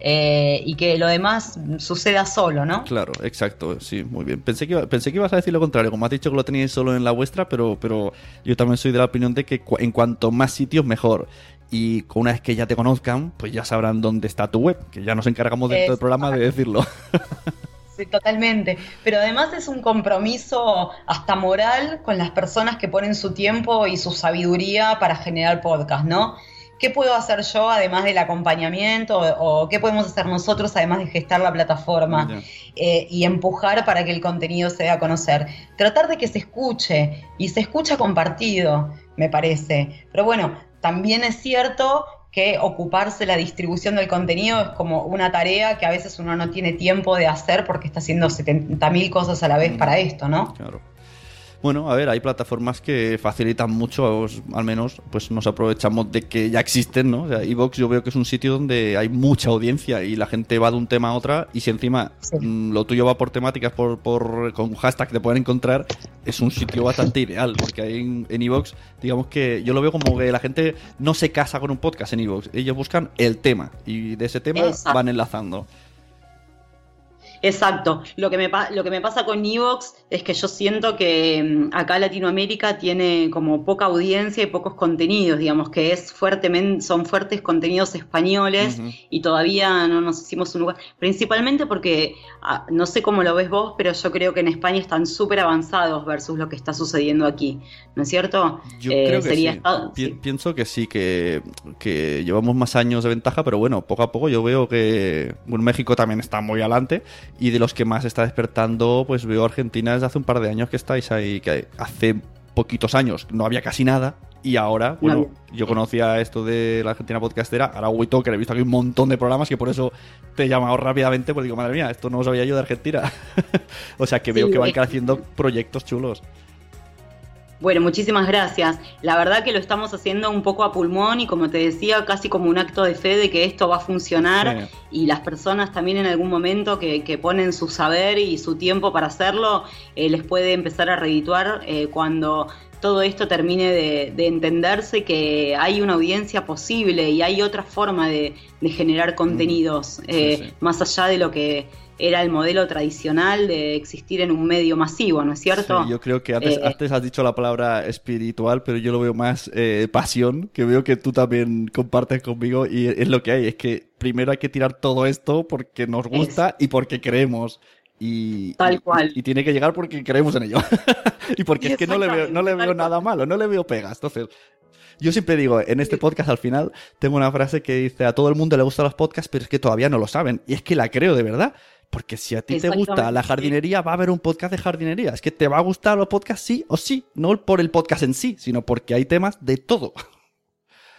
D: eh, y que lo demás suceda solo, ¿no?
C: Claro, exacto, sí, muy bien. Pensé que, pensé que ibas a decir lo contrario, como has dicho que lo teníais solo en la vuestra, pero, pero yo también soy de la opinión de que en cuanto más sitios, mejor. Y una vez que ya te conozcan, pues ya sabrán dónde está tu web, que ya nos encargamos dentro del programa de decirlo.
D: Sí, totalmente. Pero además es un compromiso hasta moral con las personas que ponen su tiempo y su sabiduría para generar podcast, ¿no? ¿Qué puedo hacer yo además del acompañamiento o, o qué podemos hacer nosotros además de gestar la plataforma eh, y empujar para que el contenido se dé a conocer? Tratar de que se escuche y se escucha compartido, me parece. Pero bueno, también es cierto que ocuparse la distribución del contenido es como una tarea que a veces uno no tiene tiempo de hacer porque está haciendo 70.000 cosas a la vez para esto, ¿no?
C: Claro. Bueno, a ver, hay plataformas que facilitan mucho, al menos, pues nos aprovechamos de que ya existen, ¿no? O sea, Evox yo veo que es un sitio donde hay mucha audiencia y la gente va de un tema a otra y si encima
D: Sí.
C: mm, lo tuyo va por temáticas, por, por con hashtag que te pueden encontrar, es un sitio bastante *laughs* ideal, porque ahí en, en Evox, digamos que yo lo veo como que la gente no se casa con un podcast en Evox, ellos buscan el tema y de ese tema
D: Exacto.
C: van enlazando.
D: Exacto. Lo que me, lo que me pasa con Evox es que yo siento que mm, acá Latinoamérica tiene como poca audiencia y pocos contenidos, digamos que es fuertemente, son fuertes contenidos españoles y todavía no nos hicimos un lugar. Principalmente porque, ah, no sé cómo lo ves vos, pero yo creo que en España están súper avanzados versus lo que está sucediendo aquí, ¿no es cierto?
C: Yo
D: Eh,
C: creo que
D: sería
C: sí.
D: esta-
C: Pi-
D: sí.
C: Pienso que sí, que, que llevamos más años de ventaja, pero bueno, poco a poco yo veo que bueno, México también está muy adelante y de los que más está despertando, pues veo Argentina desde hace un par de años que estáis ahí, que hace poquitos años no había casi nada y ahora, bueno, yo conocía esto de la Argentina podcastera, ahora WeTalker, he visto que hay un montón de programas que por eso te he llamado rápidamente, pues digo, madre mía, esto no lo sabía yo de Argentina. *laughs* o sea que veo
D: Sí,
C: que van creciendo proyectos chulos.
D: Bueno, muchísimas gracias. La verdad que lo estamos haciendo un poco a pulmón y como te decía, casi como un acto de fe de que esto va a funcionar y las personas también en algún momento que, que ponen su saber y su tiempo para hacerlo, eh, les puede empezar a redituar eh, cuando todo esto termine de, de entenderse que hay una audiencia posible y hay otra forma de, de generar contenidos eh,
C: sí.
D: más allá de lo que era el modelo tradicional de existir en un medio masivo, ¿no es cierto?
C: Sí, yo creo que antes,
D: Eh,
C: antes has dicho la palabra espiritual, pero yo lo veo más eh, pasión, que veo que tú también compartes conmigo y es lo que hay, es que primero hay que tirar todo esto porque nos gusta y porque creemos. Y,
D: Tal
C: y-
D: cual.
C: Y, tiene que llegar porque creemos en ello. *laughs* y porque es que no le veo, no le veo nada malo, no le veo pegas. Entonces, yo siempre digo, en este podcast al final tengo una frase que dice, a todo el mundo le gustan los podcasts, pero es que todavía no lo saben. Y es que la creo de verdad. Porque si a ti te gusta la jardinería, va a haber un podcast de jardinería. Es que te va a gustar los podcasts sí o sí. No por el podcast en sí, sino porque hay temas de todo. *laughs*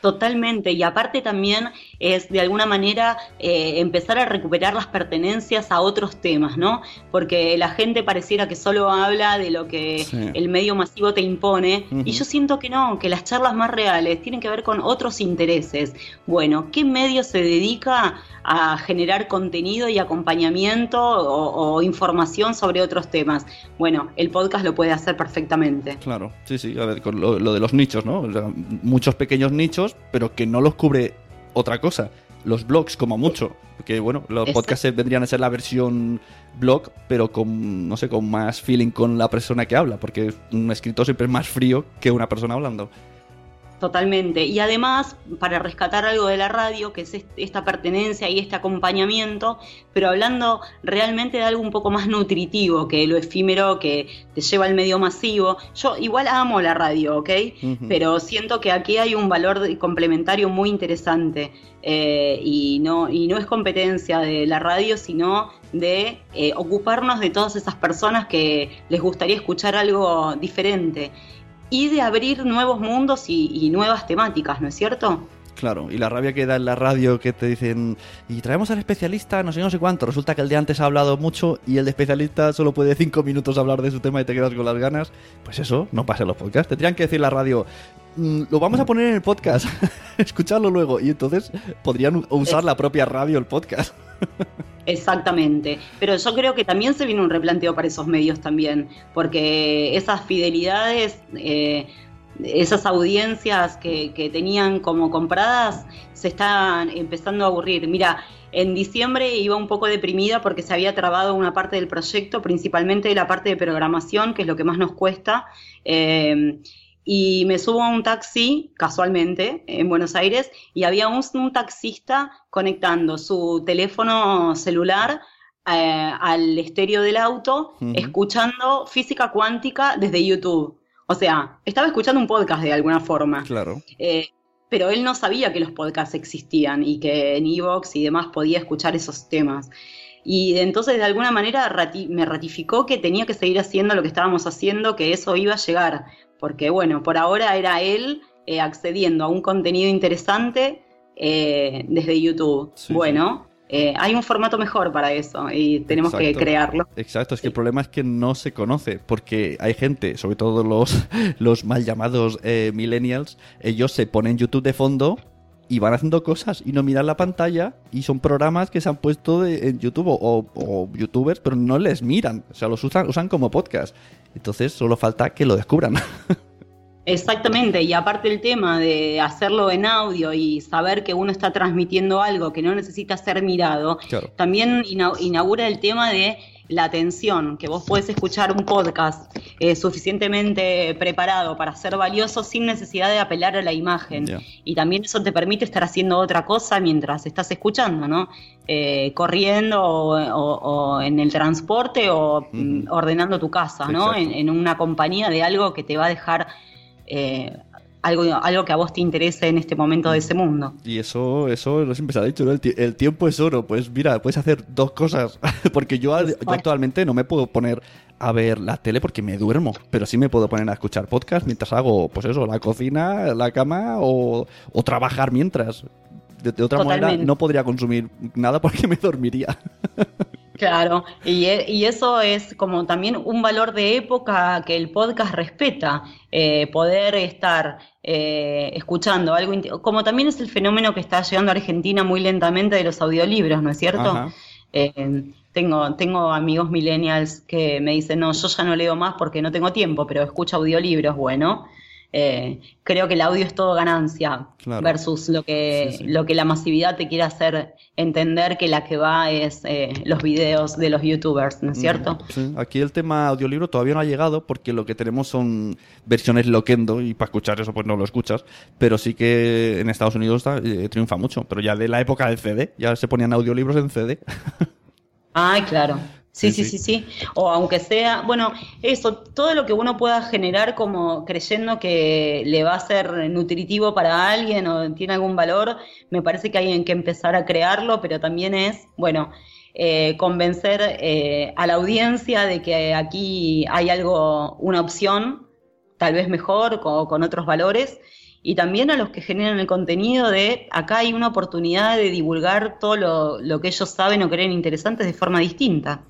D: Totalmente, y aparte también es de alguna manera eh, empezar a recuperar las pertenencias a otros temas, ¿no? Porque la gente pareciera que solo habla de lo que
C: Sí.
D: el medio masivo te impone, y yo siento que no, que las charlas más reales tienen que ver con otros intereses. Bueno, ¿qué medio se dedica a generar contenido y acompañamiento o, o información sobre otros temas? Bueno, el podcast lo puede hacer perfectamente.
C: Claro, sí, sí. A ver, con lo, lo de los nichos, ¿no? O sea, muchos pequeños nichos, pero que no los cubre otra cosa. Los blogs, como mucho. Que bueno, los
D: Exacto.
C: podcasts vendrían a ser la versión blog, pero con, no sé, con más feeling con la persona que habla. Porque un escritor siempre es más frío que una persona hablando.
D: Totalmente. Y además, para rescatar algo de la radio, que es est- esta pertenencia y este acompañamiento, pero hablando realmente de algo un poco más nutritivo que lo efímero que te lleva al medio masivo. Yo igual amo la radio, ¿ok? Pero siento que aquí hay un valor complementario muy interesante eh, y, no, y no es competencia de la radio, sino de eh, ocuparnos de todas esas personas que les gustaría escuchar algo diferente y de abrir nuevos mundos y, nuevas temáticas, ¿no es cierto?
C: Claro, y la rabia que da en la radio que te dicen, y traemos al especialista, no sé, no sé cuánto. Resulta que el de antes ha hablado mucho y el de especialista solo puede cinco minutos hablar de su tema y te quedas con las ganas. Pues eso, no pasa en los podcasts. Tendrían que decir la radio, "Mm, lo vamos a poner en el podcast, *laughs* escucharlo luego. Y entonces podrían usar la propia radio el podcast. *laughs*
D: Exactamente, pero yo creo que también se viene un replanteo para esos medios también, porque esas fidelidades, eh, esas audiencias que, tenían como compradas, se están empezando a aburrir. Mira, en diciembre iba un poco deprimida porque se había trabado una parte del proyecto, principalmente la parte de programación, que es lo que más nos cuesta. eh, y me subo a un taxi, casualmente, en Buenos Aires, y había un, un taxista conectando su teléfono celular eh, al estéreo del auto, escuchando física cuántica desde YouTube. O sea, estaba escuchando un podcast de alguna forma.
C: Claro.
D: Eh, pero él no sabía que los podcasts existían y que en Evox y demás podía escuchar esos temas. Y entonces de alguna manera rati- me ratificó que tenía que seguir haciendo lo que estábamos haciendo, que eso iba a llegar. Porque bueno, por ahora era él eh, accediendo a un contenido interesante eh, desde YouTube.
C: Sí,
D: bueno, eh, hay un formato mejor para eso y tenemos que crearlo.
C: Exacto, es que el problema es que no se conoce, porque hay gente, sobre todo los, *laughs* los mal llamados eh, millennials, ellos se ponen YouTube de fondo y van haciendo cosas y no miran la pantalla y son programas que se han puesto de- en YouTube o, o youtubers, pero no les miran, o sea, los usan, usan como podcast. Entonces solo falta que lo descubran. *laughs*
D: Exactamente, y aparte el tema de hacerlo en audio y saber que uno está transmitiendo algo que no necesita ser mirado,
C: Claro.
D: también ina- inaugura el tema de la atención, que vos podés escuchar un podcast eh, suficientemente preparado para ser valioso sin necesidad de apelar a la imagen. Y también eso te permite estar haciendo otra cosa mientras estás escuchando, ¿no? Eh, corriendo o, o- o en el transporte o mm, ordenando tu casa, ¿no? En una compañía de algo que te va a dejar eh, algo, algo que a vos te interese en este momento de ese mundo.
C: Y eso, eso no siempre se ha dicho, ¿no? El, el tiempo es oro. Pues mira, puedes hacer dos cosas. *laughs* porque yo, yo actualmente no me puedo poner a ver la tele porque me duermo. Pero sí me puedo poner a escuchar podcast mientras hago, pues eso, la cocina, la cama o, o trabajar mientras. De, de otra manera
D: Totalmente.
C: no podría consumir nada porque me *laughs* dormiría.
D: Claro, y, e- y eso es como también un valor de época que el podcast respeta, eh, poder estar eh, escuchando algo, como también es el fenómeno que está llegando a Argentina muy lentamente de los audiolibros, ¿no es cierto? Eh, tengo, tengo amigos millennials que me dicen, no, yo ya no leo más porque no tengo tiempo, pero escucho audiolibros, bueno. Eh, creo que el audio es todo ganancia versus lo que, lo que la masividad te quiere hacer entender que la que va es eh, los videos de los youtubers, ¿no es cierto?
C: Aquí el tema audiolibro todavía no ha llegado porque lo que tenemos son versiones loquendo y para escuchar eso pues no lo escuchas, pero sí que en Estados Unidos eh, triunfa mucho, pero ya de la época del CD, ya se ponían audiolibros en CD. *laughs*
D: Ay, claro. Sí, sí, sí, sí, O aunque sea, bueno, eso, todo lo que uno pueda generar como creyendo que le va a ser nutritivo para alguien o tiene algún valor, me parece que hay que empezar a crearlo, pero también es, bueno, eh, convencer eh, a la audiencia de que aquí hay algo, una opción, tal vez mejor, con, con otros valores, y también a los que generan el contenido de acá hay una oportunidad de divulgar todo lo, que ellos saben o creen interesantes de forma distinta.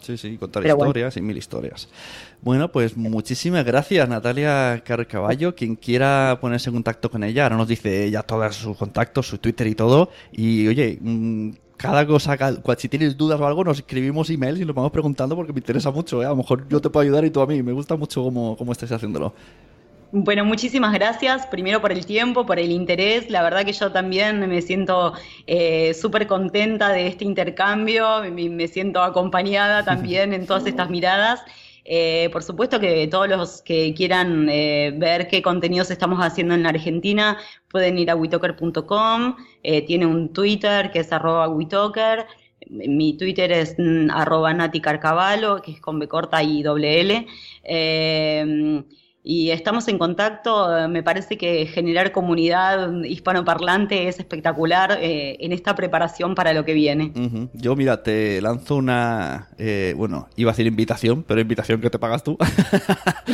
C: Sí, sí, contar historias y mil historias. Bueno, pues muchísimas gracias Natalia Carcaballo. Quien quiera ponerse en contacto con ella, ahora nos dice ya todos sus contactos, su Twitter y todo. Y oye, mm, cada cosa, si tienes dudas o algo, nos escribimos emails y nos vamos preguntando porque me interesa mucho. ¿eh? A lo mejor yo te puedo ayudar y tú a mí. Me gusta mucho cómo, cómo estáis haciéndolo.
D: Bueno, muchísimas gracias, primero por el tiempo, por el interés. La verdad que yo también me siento eh, súper contenta de este intercambio, me, siento acompañada *laughs* también en todas estas miradas. Eh, por supuesto que todos los que quieran eh, ver qué contenidos estamos haciendo en la Argentina pueden ir a witoker.com, tiene un Twitter que es arroba witoker, mi Twitter es mm, arroba Nati Carcavalo, que es con B corta y doble L y estamos en contacto. Me parece que generar comunidad hispanoparlante es espectacular eh, en esta preparación para lo que viene.
C: Yo, mira, te lanzo una. Eh, bueno, iba a decir invitación, pero invitación que te pagas tú.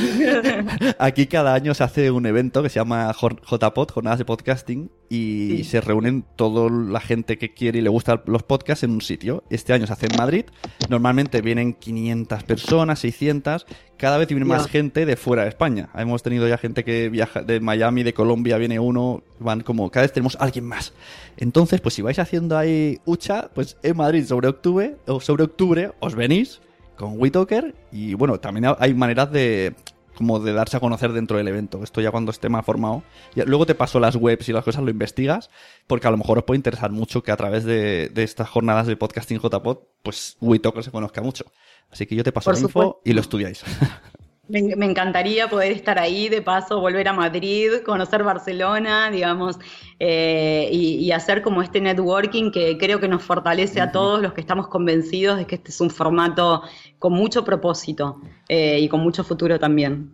C: *laughs* Aquí cada año se hace un evento que se llama JPod, Jornadas de Podcasting, y se reúnen toda la gente que quiere y le gustan los podcasts en un sitio. Este año se hace en Madrid. Normalmente vienen 500 personas, 600. Cada vez viene más gente de fuera de España. Hemos tenido ya gente que viaja de Miami, de Colombia, viene uno. Van como, cada vez tenemos alguien más. Entonces, pues si vais haciendo ahí hucha, pues en Madrid sobre octubre, o sobre octubre os venís con WeTalker. Y bueno, también hay maneras de como de darse a conocer dentro del evento. Esto ya cuando esté más formado. luego te paso las webs y las cosas, lo investigas, porque a lo mejor os puede interesar mucho que a través de, estas jornadas de podcasting JPod, pues WeTalker se conozca mucho. Así que yo te paso la info y lo estudiáis. *laughs*
D: Me, encantaría poder estar ahí, de paso, volver a Madrid, conocer Barcelona, digamos, eh, y, hacer como este networking que creo que nos fortalece a todos los que estamos convencidos de que este es un formato con mucho propósito eh, y con mucho futuro también.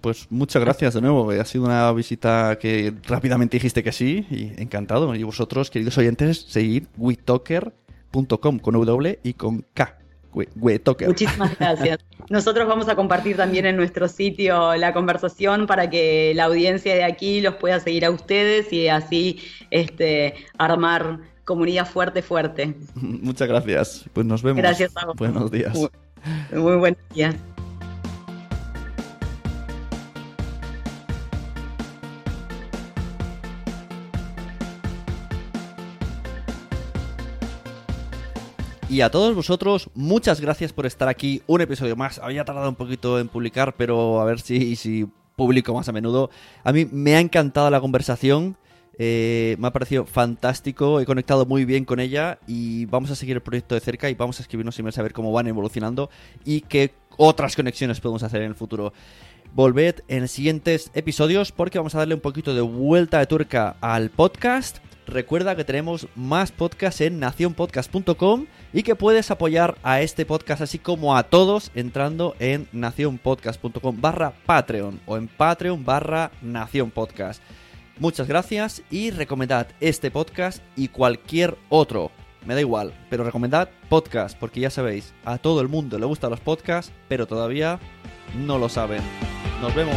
C: Pues muchas gracias de nuevo. Ha sido una visita que rápidamente dijiste que sí, y encantado. Y vosotros, queridos oyentes, seguid witoker.com con W y con K.
D: Muchísimas gracias. Nosotros vamos a compartir también en nuestro sitio la conversación para que la audiencia de aquí los pueda seguir a ustedes y así este, armar comunidad fuerte, fuerte. *laughs*
C: Muchas gracias. Pues nos vemos.
D: Gracias
C: Buenos días.
D: Muy, muy buenos días.
C: Y a todos vosotros, muchas gracias por estar aquí. Un episodio más. Había tardado un poquito en publicar, pero a ver si, si publico más a menudo. A mí me ha encantado la conversación. Eh, me ha parecido fantástico, he conectado muy bien con ella y vamos a seguir el proyecto de cerca y vamos a escribirnos emails a ver cómo van evolucionando y qué otras conexiones podemos hacer en el futuro. Volved en siguientes episodios porque vamos a darle un poquito de vuelta de turca al podcast Recuerda que tenemos más podcasts en nacionpodcast.com y que puedes apoyar a este podcast así como a todos entrando en nacionpodcast.com barra Patreon o en Patreon barra Nación Podcast. Muchas gracias y recomendad este podcast y cualquier otro. Me da igual, pero recomendad podcast porque ya sabéis, a todo el mundo le gustan los podcasts, pero todavía no lo saben. Nos vemos.